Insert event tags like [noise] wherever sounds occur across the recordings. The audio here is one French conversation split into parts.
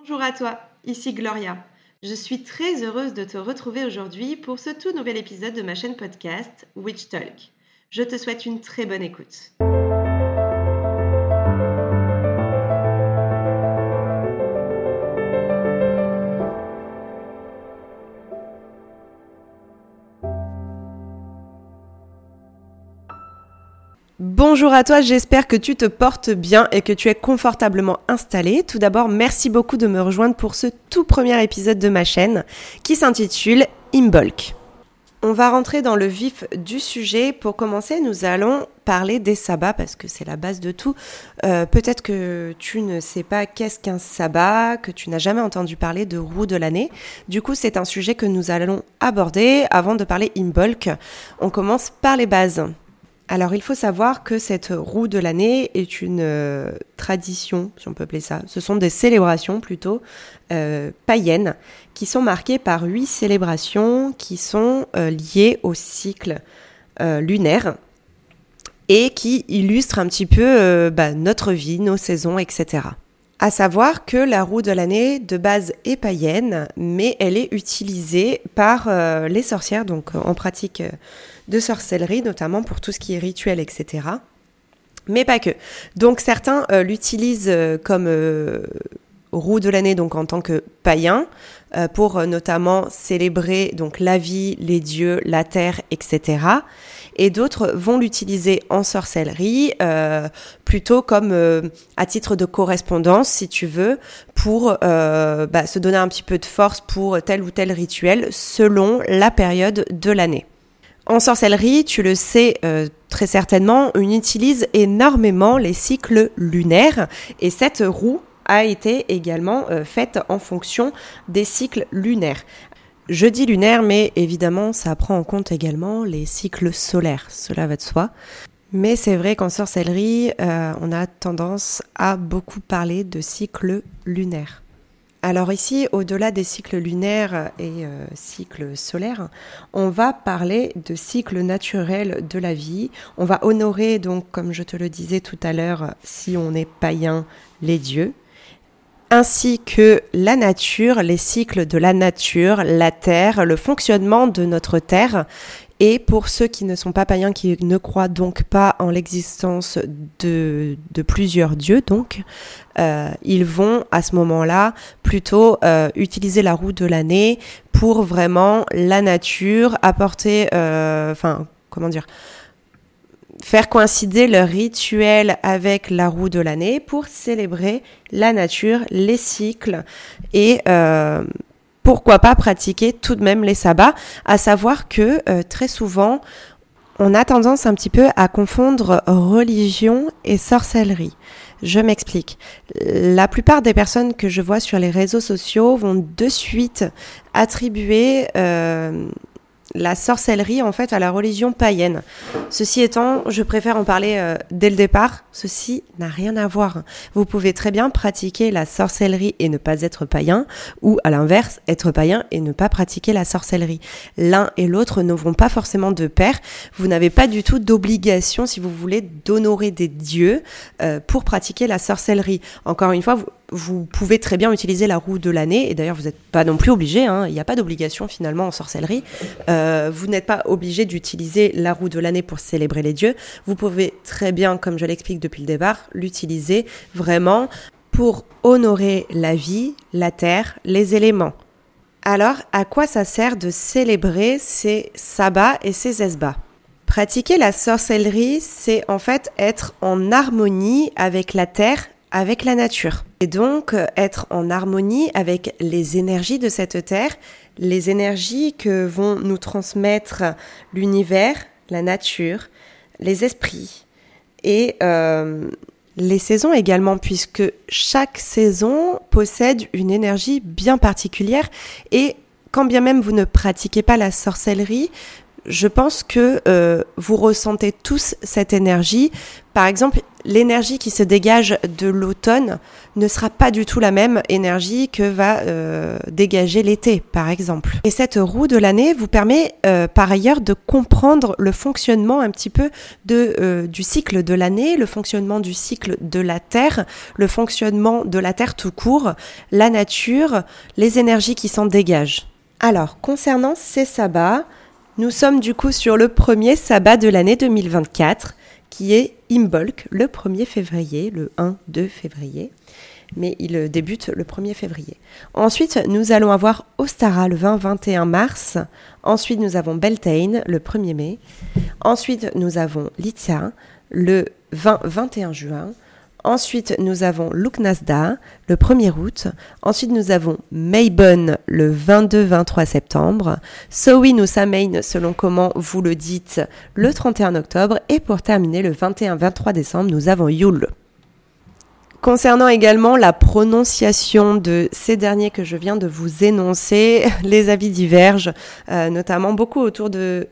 Bonjour à toi, ici Gloria. Je suis très heureuse de te retrouver aujourd'hui pour ce tout nouvel épisode de ma chaîne podcast Witch Talk. Je te souhaite une très bonne écoute. Bonjour à toi, j'espère que tu te portes bien et que tu es confortablement installé. Tout d'abord, merci beaucoup de me rejoindre pour ce tout premier épisode de ma chaîne qui s'intitule Imbolc. On va rentrer dans le vif du sujet. Pour commencer, nous allons parler des sabbats parce que c'est la base de tout. Euh, peut-être que tu ne sais pas qu'est-ce qu'un sabbat, que tu n'as jamais entendu parler de roue de l'année. Du coup, c'est un sujet que nous allons aborder avant de parler Imbolc. On commence par les bases. Alors il faut savoir que cette roue de l'année est une euh, tradition, si on peut appeler ça. Ce sont des célébrations plutôt euh, païennes qui sont marquées par huit célébrations qui sont euh, liées au cycle lunaire et qui illustrent un petit peu bah, notre vie, nos saisons, etc. À savoir que la roue de l'année de base est païenne, mais elle est utilisée par les sorcières, donc en pratique de sorcellerie, notamment pour tout ce qui est rituel, etc. Mais pas que. Donc certains euh, l'utilisent euh, comme euh, roue de l'année, donc en tant que païen, pour notamment célébrer donc la vie, les dieux, la terre, etc. Et d'autres vont l'utiliser en sorcellerie, plutôt comme à titre de correspondance, si tu veux, pour bah, se donner un petit peu de force pour tel ou tel rituel selon la période de l'année. En sorcellerie, tu le sais euh, très certainement, on utilise énormément les cycles lunaires et cette roue a été également euh, faite en fonction des cycles lunaires. Je dis lunaire, mais évidemment, ça prend en compte également les cycles solaires, cela va de soi. Mais c'est vrai qu'en sorcellerie, euh, on a tendance à beaucoup parler de cycles lunaires. Alors ici, au-delà des cycles lunaires et euh, cycles solaires, on va parler de cycles naturels de la vie. On va honorer donc, comme je te le disais tout à l'heure, si on est païen, les dieux, ainsi que la nature, les cycles de la nature, la terre, le fonctionnement de notre terre et pour ceux qui ne sont pas païens, qui ne croient donc pas en l'existence de, plusieurs dieux, donc, euh, ils vont à ce moment-là plutôt euh, utiliser la roue de l'année pour vraiment la nature, apporter, euh, enfin, comment dire, faire coïncider leur rituel avec la roue de l'année pour célébrer la nature, les cycles et pourquoi pas pratiquer tout de même les sabbats, à savoir que euh, très souvent, on a tendance un petit peu à confondre religion et sorcellerie. Je m'explique. La plupart des personnes que je vois sur les réseaux sociaux vont de suite attribuer euh, la sorcellerie en fait à la religion païenne. Ceci étant, je préfère en parler euh, dès le départ. Ceci n'a rien à voir. Vous pouvez très bien pratiquer la sorcellerie et ne pas être païen, ou à l'inverse, être païen et ne pas pratiquer la sorcellerie. L'un et l'autre ne vont pas forcément de pair. Vous n'avez pas du tout d'obligation, si vous voulez, d'honorer des dieux euh, pour pratiquer la sorcellerie. Encore une fois, vous, vous pouvez très bien utiliser la roue de l'année, et d'ailleurs vous n'êtes pas non plus obligé, hein. il n'y a pas d'obligation finalement en sorcellerie. Euh, vous n'êtes pas obligé d'utiliser la roue de l'année pour célébrer les dieux. Vous pouvez très bien, comme je l'explique depuis le départ, l'utiliser vraiment pour honorer la vie, la terre, les éléments. Alors, à quoi ça sert de célébrer ces sabbats et ces esbats? Pratiquer la sorcellerie, c'est en fait être en harmonie avec la terre avec la nature. Et donc euh, être en harmonie avec les énergies de cette terre, les énergies que vont nous transmettre l'univers, la nature, les esprits et euh, les saisons également, puisque chaque saison possède une énergie bien particulière et quand bien même vous ne pratiquez pas la sorcellerie, je pense que euh, vous ressentez tous cette énergie. Par exemple, l'énergie qui se dégage de l'automne ne sera pas du tout la même énergie que va euh, dégager l'été, par exemple. Et cette roue de l'année vous permet euh, par ailleurs de comprendre le fonctionnement un petit peu de, du cycle de l'année, le fonctionnement du cycle de la Terre, le fonctionnement de la Terre tout court, la nature, les énergies qui s'en dégagent. Alors, concernant ces sabbats, nous sommes du coup sur le premier sabbat de l'année 2024 qui est Imbolc le 1er février, le 1-2 février. Mais il débute le 1er février. Ensuite, nous allons avoir Ostara le 20-21 mars. Ensuite, nous avons Beltane le 1er mai. Ensuite, nous avons Litia le 20-21 juin. Ensuite, nous avons Luknasda le 1er août. Ensuite, nous avons Maybon le 22-23 septembre. Sowin ou Samain, selon comment vous le dites, le 31 octobre. Et pour terminer, le 21-23 décembre, nous avons Yule. Concernant également la prononciation de ces derniers que je viens de vous énoncer, [laughs] les avis divergent, euh, notamment beaucoup autour de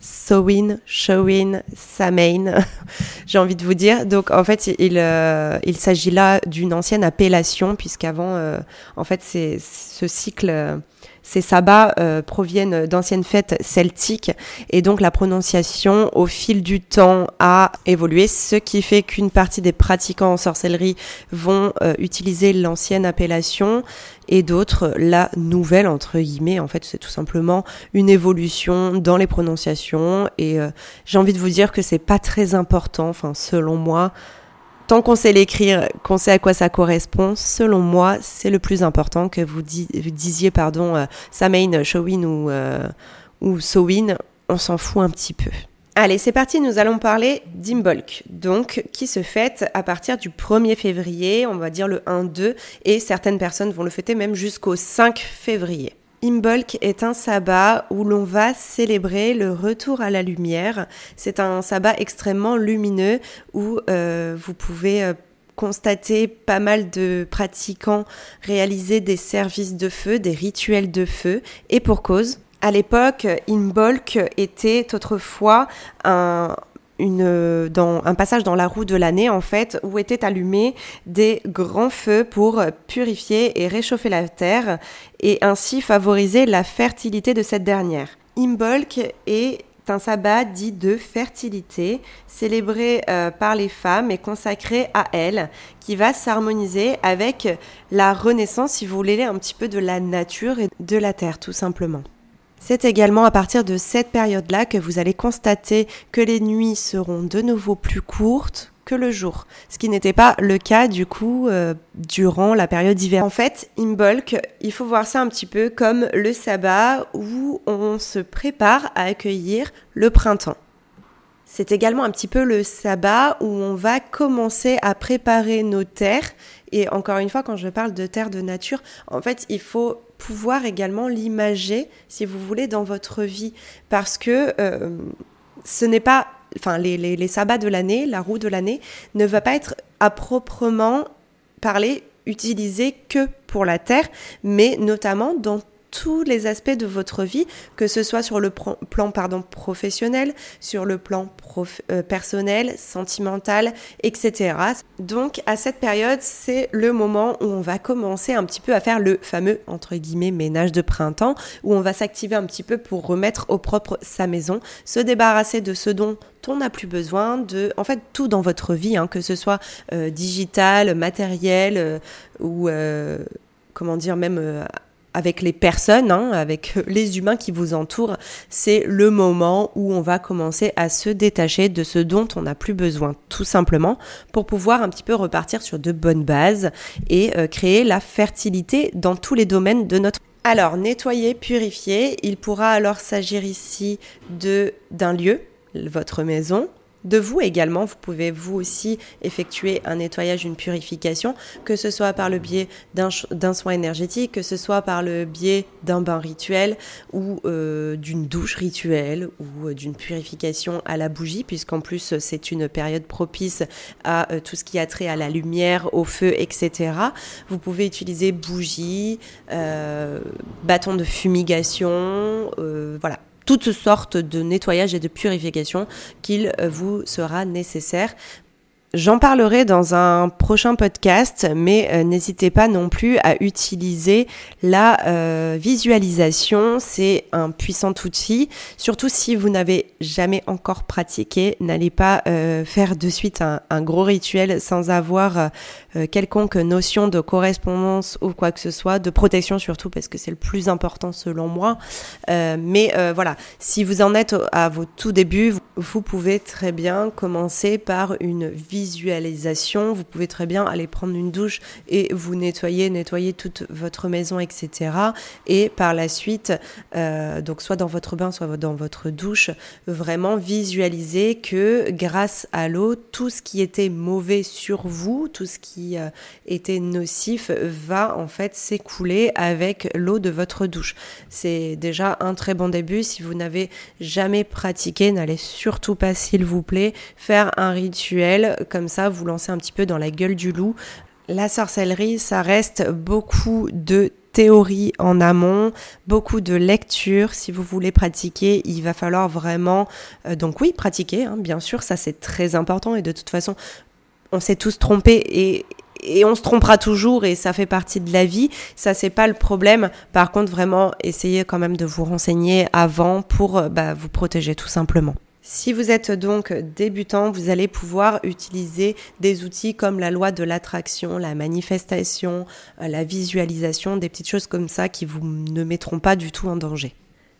Sowin, Showin, Samain, [laughs] j'ai envie de vous dire. Donc en fait, il, euh, il s'agit là d'une ancienne appellation, puisqu'avant, euh, en fait, c'est ce cycle ces sabbats euh, proviennent d'anciennes fêtes celtiques et donc la prononciation au fil du temps a évolué, ce qui fait qu'une partie des pratiquants en sorcellerie vont euh, utiliser l'ancienne appellation et d'autres la nouvelle entre guillemets. En fait, c'est tout simplement une évolution dans les prononciations et euh, j'ai envie de vous dire que c'est pas très important, enfin selon moi tant qu'on sait l'écrire, qu'on sait à quoi ça correspond, selon moi, c'est le plus important que vous, disiez, pardon, euh, Samain, Showin ou, euh, ou Sowin, on s'en fout un petit peu. Allez, c'est parti, nous allons parler d'Imbolc, donc qui se fête à partir du 1er février, on va dire le 1-2, et certaines personnes vont le fêter même jusqu'au 5 février. Imbolc est un sabbat où l'on va célébrer le retour à la lumière. C'est un sabbat extrêmement lumineux où euh, vous pouvez euh, constater pas mal de pratiquants réaliser des services de feu, des rituels de feu, et pour cause. À l'époque, Imbolc était autrefois un, une, dans un passage dans la roue de l'année en fait où étaient allumés des grands feux pour purifier et réchauffer la terre et ainsi favoriser la fertilité de cette dernière. Imbolc est un sabbat dit de fertilité, célébré euh, par les femmes et consacré à elles, qui va s'harmoniser avec la renaissance, si vous voulez, un petit peu de la nature et de la terre, tout simplement. C'est également à partir de cette période-là que vous allez constater que les nuits seront de nouveau plus courtes que le jour, ce qui n'était pas le cas du coup euh, durant la période d'hiver. En fait, Imbolc, il faut voir ça un petit peu comme le sabbat où on se prépare à accueillir le printemps. C'est également un petit peu le sabbat où on va commencer à préparer nos terres. Et encore une fois, quand je parle de terre de nature, en fait, il faut pouvoir également l'imager, si vous voulez, dans votre vie. Parce que euh, ce n'est pas. Enfin, les, sabbats de l'année, la roue de l'année, ne va pas être à proprement parler utilisé que pour la terre, mais notamment dans tous les aspects de votre vie, que ce soit sur le plan professionnel, sur le plan euh, personnel, sentimental, etc. Donc à cette période, c'est le moment où on va commencer un petit peu à faire le fameux entre guillemets ménage de printemps, où on va s'activer un petit peu pour remettre au propre sa maison, se débarrasser de ce dont on n'a plus besoin de, en fait, tout dans votre vie, hein, que ce soit euh, digital, matériel euh, ou comment dire même avec les personnes, hein, avec les humains qui vous entourent, c'est le moment où on va commencer à se détacher de ce dont on n'a plus besoin, tout simplement, pour pouvoir un petit peu repartir sur de bonnes bases et euh, créer la fertilité dans tous les domaines de notre alors, nettoyer, purifier, il pourra alors s'agir ici d'un lieu, votre maison, de vous également. Vous pouvez vous aussi effectuer un nettoyage, une purification, que ce soit par le biais d'un soin énergétique, que ce soit par le biais d'un bain rituel ou euh, d'une douche rituelle ou euh, d'une purification à la bougie, puisqu'en plus c'est une période propice à euh, tout ce qui a trait à la lumière, au feu, etc. Vous pouvez utiliser bougie, bâton de fumigation, voilà toutes sortes de nettoyage et de purification qu'il vous sera nécessaire J'en parlerai dans un prochain podcast, mais euh, n'hésitez pas non plus à utiliser la euh, visualisation. C'est un puissant outil, surtout si vous n'avez jamais encore pratiqué. N'allez pas euh, faire de suite un, un, gros rituel sans avoir quelconque notion de correspondance ou quoi que ce soit, de protection surtout, parce que c'est le plus important selon moi. mais voilà, si vous en êtes à vos tout débuts, vous pouvez très bien commencer par une visualisation. Vous pouvez très bien aller prendre une douche et vous nettoyer, nettoyer toute votre maison, etc. Et par la suite, euh, donc soit dans votre bain, soit dans votre douche, vraiment visualiser que grâce à l'eau, tout ce qui était mauvais sur vous, tout ce qui euh, était nocif va en fait s'écouler avec l'eau de votre douche. C'est déjà un très bon début. Si vous n'avez jamais pratiqué, n'allez sur surtout pas, s'il vous plaît, faire un rituel comme ça, vous lancez un petit peu dans la gueule du loup. La sorcellerie, ça reste beaucoup de théorie en amont, beaucoup de lecture. Si vous voulez pratiquer, il va falloir vraiment, euh, donc oui, pratiquer, hein, bien sûr, ça c'est très important et de toute façon, on s'est tous trompés et, et on se trompera toujours et ça fait partie de la vie. Ça, c'est pas le problème. Par contre, vraiment, essayez quand même de vous renseigner avant pour euh, bah, vous protéger tout simplement. Si vous êtes donc débutant, vous allez pouvoir utiliser des outils comme la loi de l'attraction, la manifestation, euh, la visualisation, des petites choses comme ça qui vous ne mettront pas du tout en danger.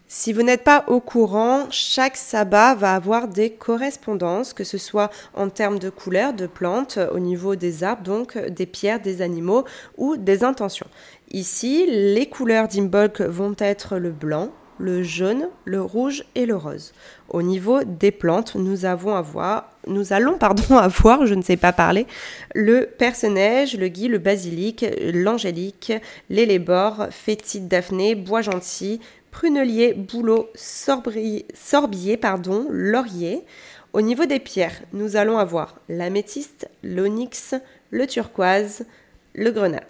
Si vous n'êtes pas au courant, chaque sabbat va avoir des correspondances, que ce soit en termes de couleurs, de plantes, au niveau des arbres, donc des pierres, des animaux ou des intentions. Ici, les couleurs d'Imbolc vont être le blanc, le jaune, le rouge et le rose. Au niveau des plantes, nous, allons avoir, [laughs] je ne sais pas parler, le perce-neige, le gui, le basilic, l'angélique, l'élébore, fétide daphné, bois gentil, prunelier, bouleau, sorbier, pardon, laurier. Au niveau des pierres, nous allons avoir l'améthyste, l'onyx, le turquoise, le grenat.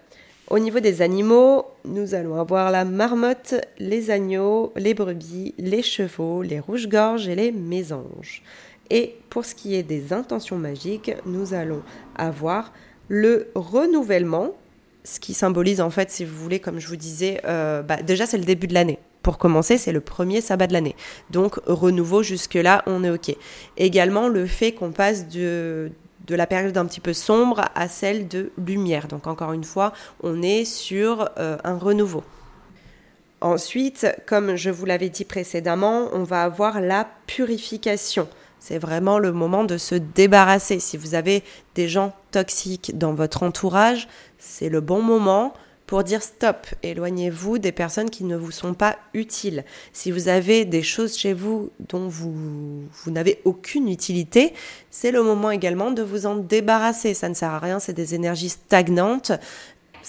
Au niveau des animaux, nous allons avoir la marmotte, les agneaux, les brebis, les chevaux, les rouges-gorges et les mésanges. Et pour ce qui est des intentions magiques, nous allons avoir le renouvellement, ce qui symbolise en fait, si vous voulez, comme je vous disais, euh, bah, déjà c'est le début de l'année. Pour commencer, c'est le premier sabbat de l'année. Donc renouveau jusque-là, on est OK. Également le fait qu'on passe de, de la période un petit peu sombre à celle de lumière. Donc encore une fois, on est sur euh, un renouveau. Ensuite, comme je vous l'avais dit précédemment, on va avoir la purification. C'est vraiment le moment de se débarrasser. Si vous avez des gens toxiques dans votre entourage, c'est le bon moment pour dire stop, éloignez-vous des personnes qui ne vous sont pas utiles. Si vous avez des choses chez vous dont vous, vous n'avez aucune utilité, c'est le moment également de vous en débarrasser. Ça ne sert à rien, c'est des énergies stagnantes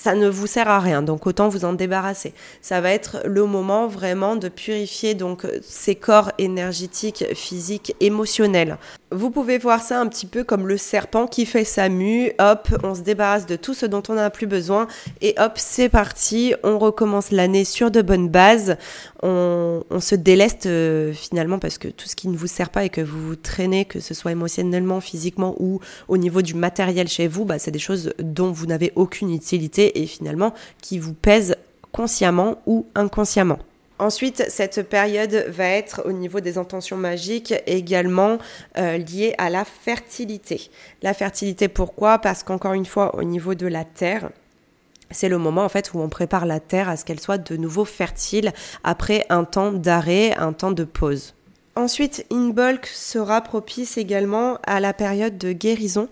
ça ne vous sert à rien, donc autant vous en débarrasser. Ça va être le moment vraiment de purifier donc ces corps énergétiques, physiques, émotionnels. Vous pouvez voir ça un petit peu comme le serpent qui fait sa mue, hop, on se débarrasse de tout ce dont on n'a plus besoin et hop, c'est parti, on recommence l'année sur de bonnes bases, on, se déleste euh, finalement parce que tout ce qui ne vous sert pas et que vous vous traînez, que ce soit émotionnellement, physiquement ou au niveau du matériel chez vous, bah, c'est des choses dont vous n'avez aucune utilité et finalement qui vous pèsent consciemment ou inconsciemment. Ensuite, cette période va être au niveau des intentions magiques également euh, liée à la fertilité. La fertilité, pourquoi? Parce qu'encore une fois, au niveau de la terre, c'est le moment en fait où on prépare la terre à ce qu'elle soit de nouveau fertile après un temps d'arrêt, un temps de pause. Ensuite, Inbolk sera propice également à la période de guérison.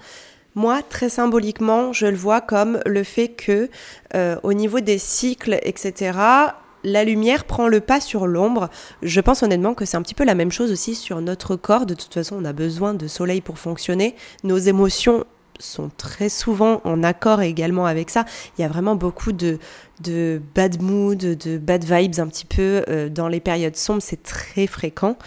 Moi, très symboliquement, je le vois comme le fait que, euh, au niveau des cycles, etc., la lumière prend le pas sur l'ombre. Je pense honnêtement que c'est un petit peu la même chose aussi sur notre corps. De toute façon, on a besoin de soleil pour fonctionner. Nos émotions sont très souvent en accord également avec ça. Il y a vraiment beaucoup de, de bad mood, de bad vibes un petit peu euh, dans les périodes sombres. C'est très fréquent.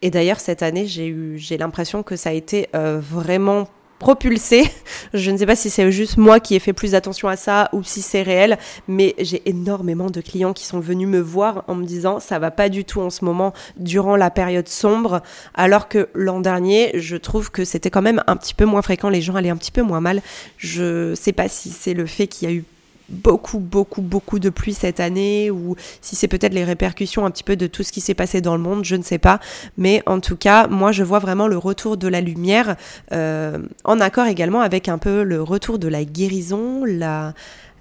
Et d'ailleurs, cette année, j'ai eu, j'ai l'impression que ça a été euh, vraiment propulsé. Je ne sais pas si c'est juste moi qui ai fait plus attention à ça ou si c'est réel, mais j'ai énormément de clients qui sont venus me voir en me disant ça va pas du tout en ce moment durant la période sombre, alors que l'an dernier, je trouve que c'était quand même un petit peu moins fréquent, les gens allaient un petit peu moins mal. Je sais pas si c'est le fait qu'il y a eu beaucoup, beaucoup, beaucoup de pluie cette année ou si c'est peut-être les répercussions un petit peu de tout ce qui s'est passé dans le monde, je ne sais pas. Mais en tout cas, moi, je vois vraiment le retour de la lumière euh, en accord également avec un peu le retour de la guérison,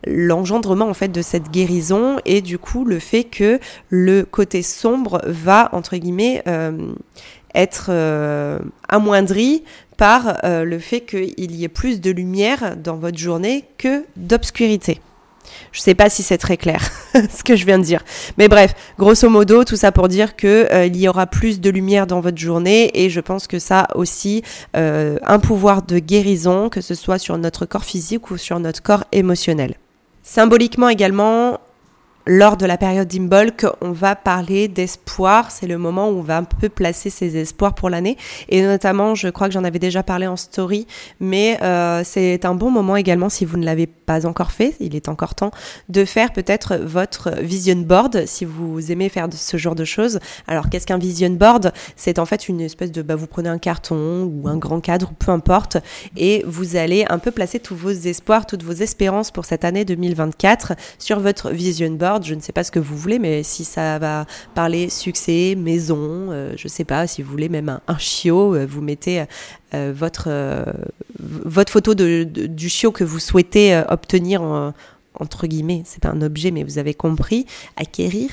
l'engendrement en fait de cette guérison et du coup le fait que le côté sombre va entre guillemets euh, être euh, amoindri par le fait qu'il y ait plus de lumière dans votre journée que d'obscurité. Je sais pas si c'est très clair [laughs] ce que je viens de dire. Mais bref, grosso modo, tout ça pour dire que euh, y aura plus de lumière dans votre journée et je pense que ça a aussi euh, un pouvoir de guérison, que ce soit sur notre corps physique ou sur notre corps émotionnel. Symboliquement également, lors de la période d'Imbolc, on va parler d'espoir. C'est le moment où on va un peu placer ses espoirs pour l'année. Et notamment, je crois que j'en avais déjà parlé en story, mais euh, c'est un bon moment également si vous ne l'avez pas encore fait, il est encore temps, de faire peut-être votre vision board si vous aimez faire ce genre de choses. Alors qu'est-ce qu'un vision board? C'est en fait une espèce de, bah, vous prenez un carton ou un grand cadre, peu importe, et vous allez un peu placer tous vos espoirs, toutes vos espérances pour cette année 2024 sur votre vision board je ne sais pas ce que vous voulez, mais si ça va parler succès, maison, euh, je ne sais pas, si vous voulez même un, chiot, euh, vous mettez euh, votre, votre photo du chiot que vous souhaitez obtenir en, entre guillemets, c'est pas un objet, mais vous avez compris, acquérir,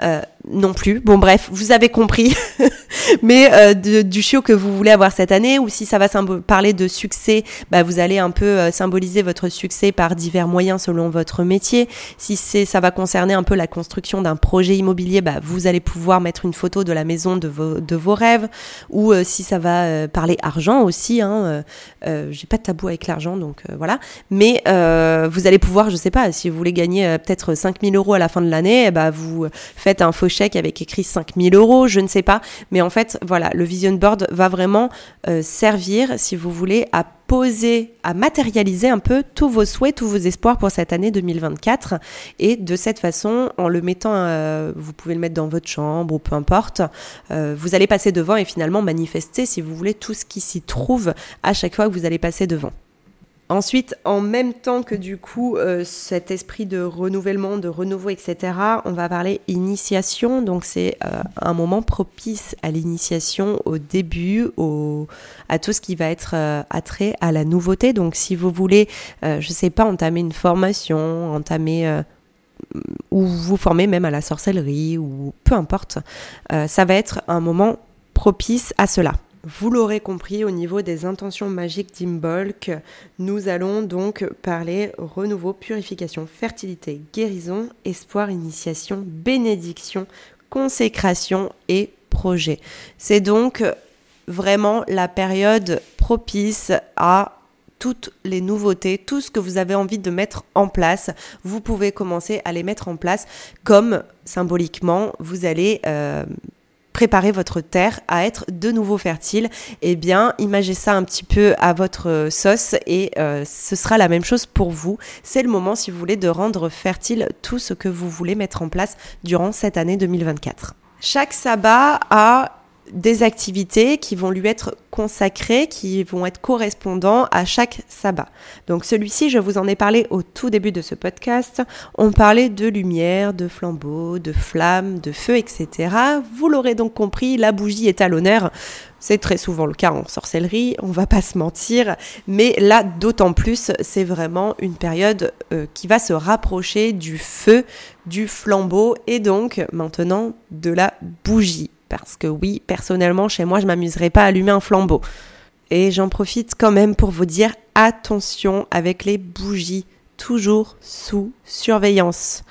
euh, non plus. Bon bref, vous avez compris, [laughs] mais euh, du chiot que vous voulez avoir cette année, ou si ça va parler de succès, bah, vous allez un peu euh, symboliser votre succès par divers moyens selon votre métier. Si ça va concerner un peu la construction d'un projet immobilier, bah, vous allez pouvoir mettre une photo de la maison de vos, de vos rêves, ou si ça va parler argent aussi, hein, j'ai pas de tabou avec l'argent, donc voilà. Mais vous allez pouvoir, je sais pas, si vous voulez gagner euh, peut-être 5000 euros à la fin de l'année, eh ben, vous faites un faux chèque avec écrit 5000 euros, je ne sais pas. Mais en fait, voilà, le vision board va vraiment euh, servir, si vous voulez, à poser, à matérialiser un peu tous vos souhaits, tous vos espoirs pour cette année 2024. Et de cette façon, en le mettant, euh, vous pouvez le mettre dans votre chambre ou peu importe, vous allez passer devant et finalement manifester, si vous voulez, tout ce qui s'y trouve à chaque fois que vous allez passer devant. Ensuite, en même temps que du coup euh, cet esprit de renouvellement, de renouveau, etc., on va parler initiation. Donc c'est euh, un moment propice à l'initiation au début, à tout ce qui va être euh, attrait à la nouveauté. Donc si vous voulez, je sais pas, entamer une formation, entamer ou vous former même à la sorcellerie ou peu importe, ça va être un moment propice à cela. Vous l'aurez compris, au niveau des intentions magiques d'Imbolc, nous allons donc parler renouveau, purification, fertilité, guérison, espoir, initiation, bénédiction, consécration et projet. C'est donc vraiment la période propice à toutes les nouveautés, tout ce que vous avez envie de mettre en place, vous pouvez commencer à les mettre en place comme symboliquement vous allez euh, préparer votre terre à être de nouveau fertile, eh bien, imagez ça un petit peu à votre sauce et euh, ce sera la même chose pour vous. C'est le moment, si vous voulez, de rendre fertile tout ce que vous voulez mettre en place durant cette année 2024. Chaque sabbat a des activités qui vont lui être consacrées, qui vont être correspondants à chaque sabbat. Donc celui-ci, je vous en ai parlé au tout début de ce podcast. On parlait de lumière, de flambeaux, de flammes, de feu, etc. Vous l'aurez donc compris, la bougie est à l'honneur. C'est très souvent le cas en sorcellerie, on va pas se mentir, mais là d'autant plus, c'est vraiment une période euh, qui va se rapprocher du feu, du flambeau et donc maintenant de la bougie. Parce que oui, personnellement, chez moi, je m'amuserais pas à allumer un flambeau. Et j'en profite quand même pour vous dire attention avec les bougies, toujours sous surveillance.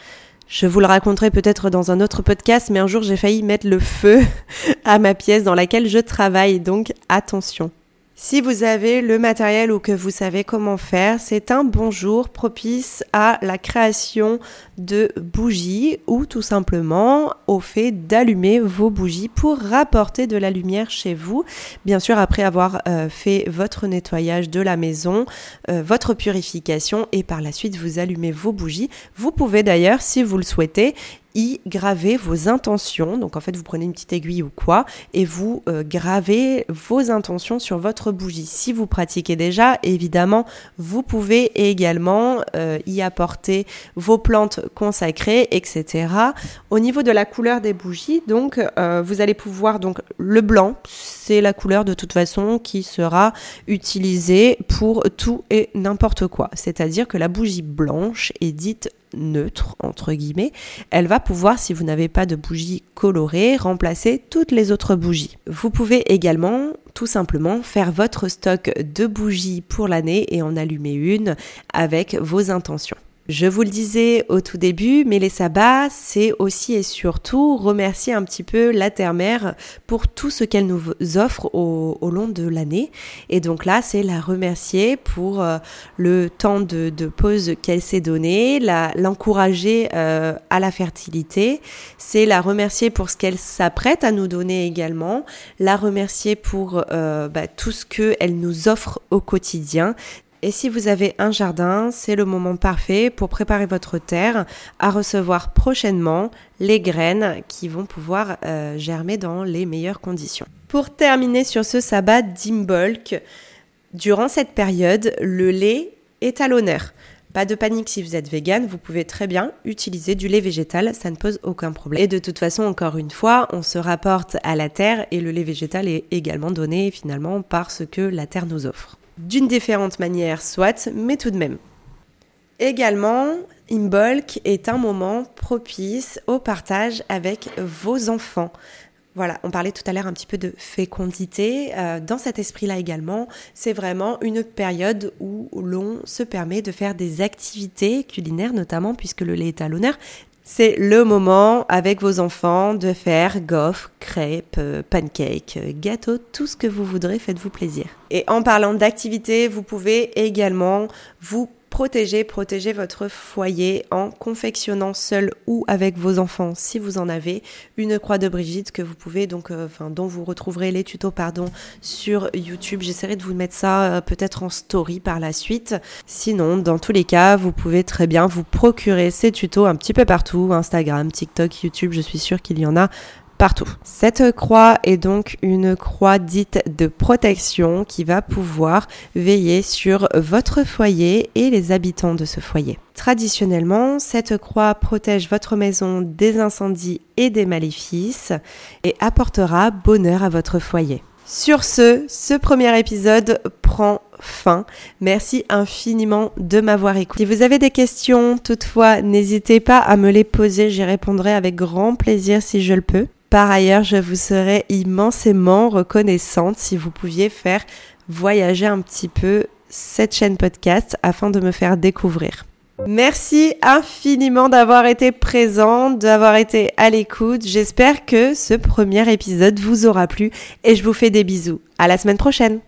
Je vous le raconterai peut-être dans un autre podcast, mais un jour j'ai failli mettre le feu [laughs] à ma pièce dans laquelle je travaille, donc attention. Si vous avez le matériel ou que vous savez comment faire, c'est un bon jour propice à la création de bougies ou tout simplement au fait d'allumer vos bougies pour rapporter de la lumière chez vous. Bien sûr, après avoir euh, fait votre nettoyage de la maison, euh, votre purification et par la suite vous allumez vos bougies. Vous pouvez d'ailleurs, si vous le souhaitez, y gravez vos intentions. Donc en fait, vous prenez une petite aiguille ou quoi et vous euh, gravez vos intentions sur votre bougie. Si vous pratiquez déjà, évidemment, vous pouvez également euh, y apporter vos plantes consacrées, etc. Au niveau de la couleur des bougies, donc euh, vous allez pouvoir donc le blanc, c'est la couleur de toute façon qui sera utilisée pour tout et n'importe quoi. C'est-à-dire que la bougie blanche est dite neutre, entre guillemets, elle va pouvoir, si vous n'avez pas de bougie colorée, remplacer toutes les autres bougies. Vous pouvez également tout simplement faire votre stock de bougies pour l'année et en allumer une avec vos intentions. Je vous le disais au tout début, mais les sabbats, c'est aussi et surtout remercier un petit peu la terre-mère pour tout ce qu'elle nous offre au, long de l'année. Et donc là, c'est la remercier pour euh, le temps de, pause qu'elle s'est donné, l'encourager euh, à la fertilité, c'est la remercier pour ce qu'elle s'apprête à nous donner également, la remercier pour euh, bah, tout ce qu'elle nous offre au quotidien, et si vous avez un jardin, c'est le moment parfait pour préparer votre terre à recevoir prochainement les graines qui vont pouvoir euh, germer dans les meilleures conditions. Pour terminer sur ce sabbat d'Imbolc, durant cette période, le lait est à l'honneur. Pas de panique si vous êtes vegan, vous pouvez très bien utiliser du lait végétal, ça ne pose aucun problème. Et de toute façon, encore une fois, on se rapporte à la terre et le lait végétal est également donné finalement par ce que la terre nous offre d'une différente manière, soit, mais tout de même. Également, Imbolc est un moment propice au partage avec vos enfants. Voilà, on parlait tout à l'heure un petit peu de fécondité. Euh, dans cet esprit-là également, c'est vraiment une période où l'on se permet de faire des activités culinaires, notamment puisque le lait est à l'honneur, c'est le moment avec vos enfants de faire gaufres, crêpes, pancakes, gâteaux, tout ce que vous voudrez, faites-vous plaisir. Et en parlant d'activité, vous pouvez également vous protéger, protéger votre foyer en confectionnant seul ou avec vos enfants si vous en avez une croix de Brigitte que vous pouvez donc euh, enfin dont vous retrouverez les tutos pardon sur YouTube. J'essaierai de vous mettre ça euh, peut-être en story par la suite. Sinon, dans tous les cas, vous pouvez très bien vous procurer ces tutos un petit peu partout, Instagram, TikTok, YouTube, je suis sûre qu'il y en a partout. Cette croix est donc une croix dite de protection qui va pouvoir veiller sur votre foyer et les habitants de ce foyer. Traditionnellement, cette croix protège votre maison des incendies et des maléfices et apportera bonheur à votre foyer. Sur ce, ce premier épisode prend fin. Merci infiniment de m'avoir écouté. Si vous avez des questions, toutefois, n'hésitez pas à me les poser, j'y répondrai avec grand plaisir si je le peux. Par ailleurs, je vous serais immensément reconnaissante si vous pouviez faire voyager un petit peu cette chaîne podcast afin de me faire découvrir. Merci infiniment d'avoir été présent, d'avoir été à l'écoute. J'espère que ce premier épisode vous aura plu et je vous fais des bisous. À la semaine prochaine.